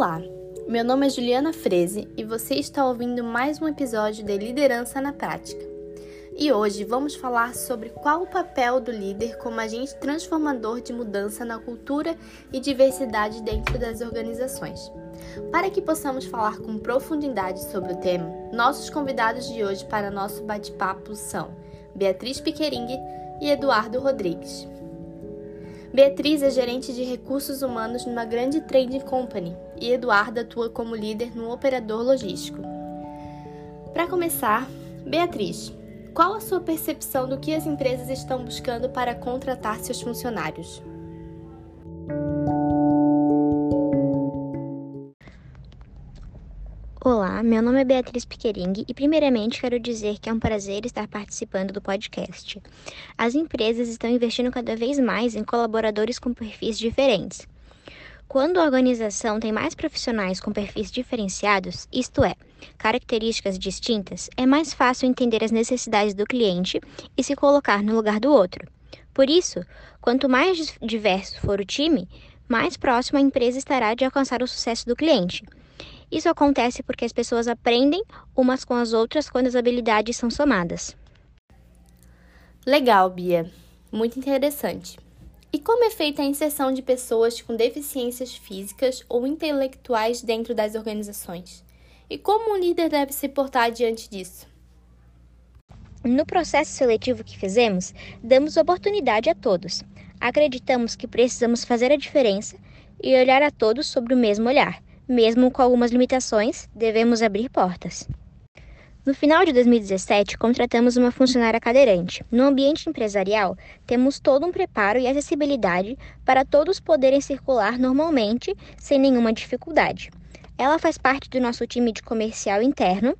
Olá, meu nome é Juliana Freze e você está ouvindo mais um episódio de Liderança na Prática. E hoje vamos falar sobre qual o papel do líder como agente transformador de mudança na cultura e diversidade dentro das organizações. Para que possamos falar com profundidade sobre o tema, nossos convidados de hoje para nosso bate-papo são Beatriz Piquering e Eduardo Rodrigues. Beatriz é gerente de recursos humanos numa grande trading company e Eduardo atua como líder no operador logístico. Para começar, Beatriz, qual a sua percepção do que as empresas estão buscando para contratar seus funcionários? Olá, meu nome é Beatriz Piquering e, primeiramente, quero dizer que é um prazer estar participando do podcast. As empresas estão investindo cada vez mais em colaboradores com perfis diferentes. Quando a organização tem mais profissionais com perfis diferenciados, isto é, características distintas, é mais fácil entender as necessidades do cliente e se colocar no lugar do outro. Por isso, quanto mais diverso for o time, mais próximo a empresa estará de alcançar o sucesso do cliente. Isso acontece porque as pessoas aprendem umas com as outras quando as habilidades são somadas. Legal, Bia. Muito interessante. E como é feita a inserção de pessoas com deficiências físicas ou intelectuais dentro das organizações? E como um líder deve se portar diante disso? No processo seletivo que fizemos, damos oportunidade a todos. Acreditamos que precisamos fazer a diferença e olhar a todos sobre o mesmo olhar mesmo com algumas limitações, devemos abrir portas. No final de 2017, contratamos uma funcionária cadeirante. No ambiente empresarial, temos todo um preparo e acessibilidade para todos poderem circular normalmente, sem nenhuma dificuldade. Ela faz parte do nosso time de comercial interno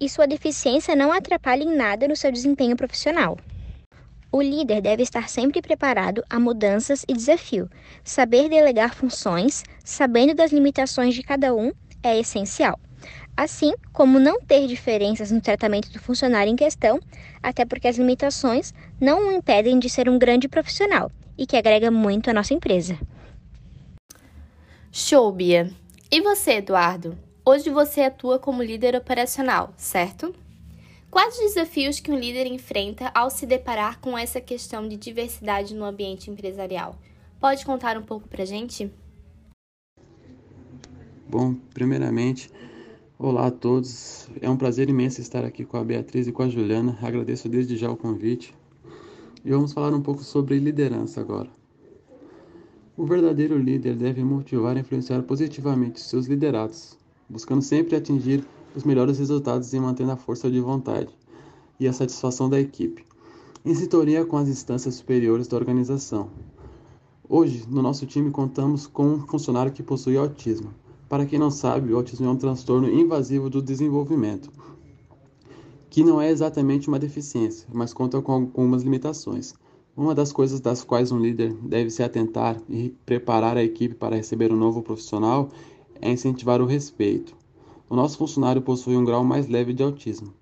e sua deficiência não atrapalha em nada no seu desempenho profissional. O líder deve estar sempre preparado a mudanças e desafio. Saber delegar funções, sabendo das limitações de cada um, é essencial. Assim como não ter diferenças no tratamento do funcionário em questão, até porque as limitações não o impedem de ser um grande profissional e que agrega muito à nossa empresa. Show, Bia! E você, Eduardo? Hoje você atua como líder operacional, certo? Quais os desafios que um líder enfrenta ao se deparar com essa questão de diversidade no ambiente empresarial? Pode contar um pouco pra gente? Bom, primeiramente, olá a todos. É um prazer imenso estar aqui com a Beatriz e com a Juliana. Agradeço desde já o convite. E vamos falar um pouco sobre liderança agora. O verdadeiro líder deve motivar e influenciar positivamente seus liderados, buscando sempre atingir os melhores resultados e mantendo a força de vontade e a satisfação da equipe, em sintonia com as instâncias superiores da organização. Hoje, no nosso time, contamos com um funcionário que possui autismo. Para quem não sabe, o autismo é um transtorno invasivo do desenvolvimento, que não é exatamente uma deficiência, mas conta com algumas limitações. Uma das coisas das quais um líder deve se atentar e preparar a equipe para receber um novo profissional é incentivar o respeito, o nosso funcionário possui um grau mais leve de autismo.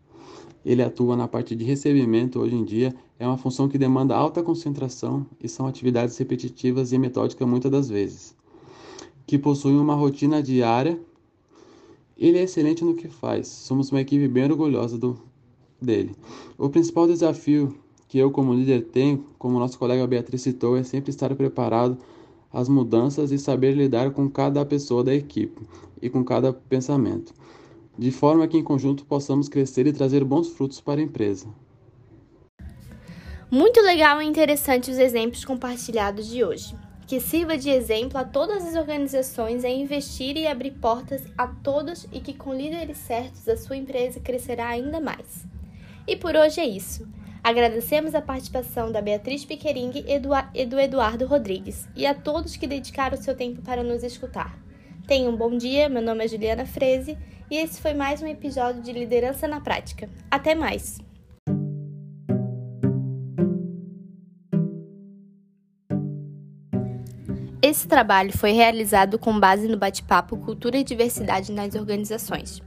Ele atua na parte de recebimento hoje em dia, é uma função que demanda alta concentração e são atividades repetitivas e metódicas muitas das vezes. Que possui uma rotina diária. Ele é excelente no que faz. Somos uma equipe bem orgulhosa do, dele. O principal desafio que eu como líder tenho, como nosso colega Beatriz citou, é sempre estar preparado as mudanças e saber lidar com cada pessoa da equipe e com cada pensamento, de forma que em conjunto possamos crescer e trazer bons frutos para a empresa. Muito legal e interessante os exemplos compartilhados de hoje. Que sirva de exemplo a todas as organizações em investir e abrir portas a todos e que com líderes certos a sua empresa crescerá ainda mais. E por hoje é isso. Agradecemos a participação da Beatriz Piquering e do Eduardo Rodrigues e a todos que dedicaram o seu tempo para nos escutar. Tenham um bom dia, meu nome é Juliana Freze e esse foi mais um episódio de Liderança na Prática. Até mais! Esse trabalho foi realizado com base no bate-papo Cultura e Diversidade nas Organizações.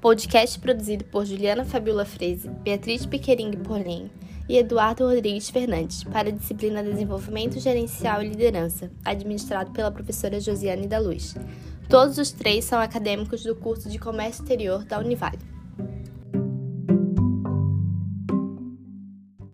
Podcast produzido por Juliana Fabiola Freze, Beatriz Piquering Porlen e Eduardo Rodrigues Fernandes, para a disciplina Desenvolvimento Gerencial e Liderança, administrado pela professora Josiane da Luz Todos os três são acadêmicos do curso de Comércio Exterior da Univale.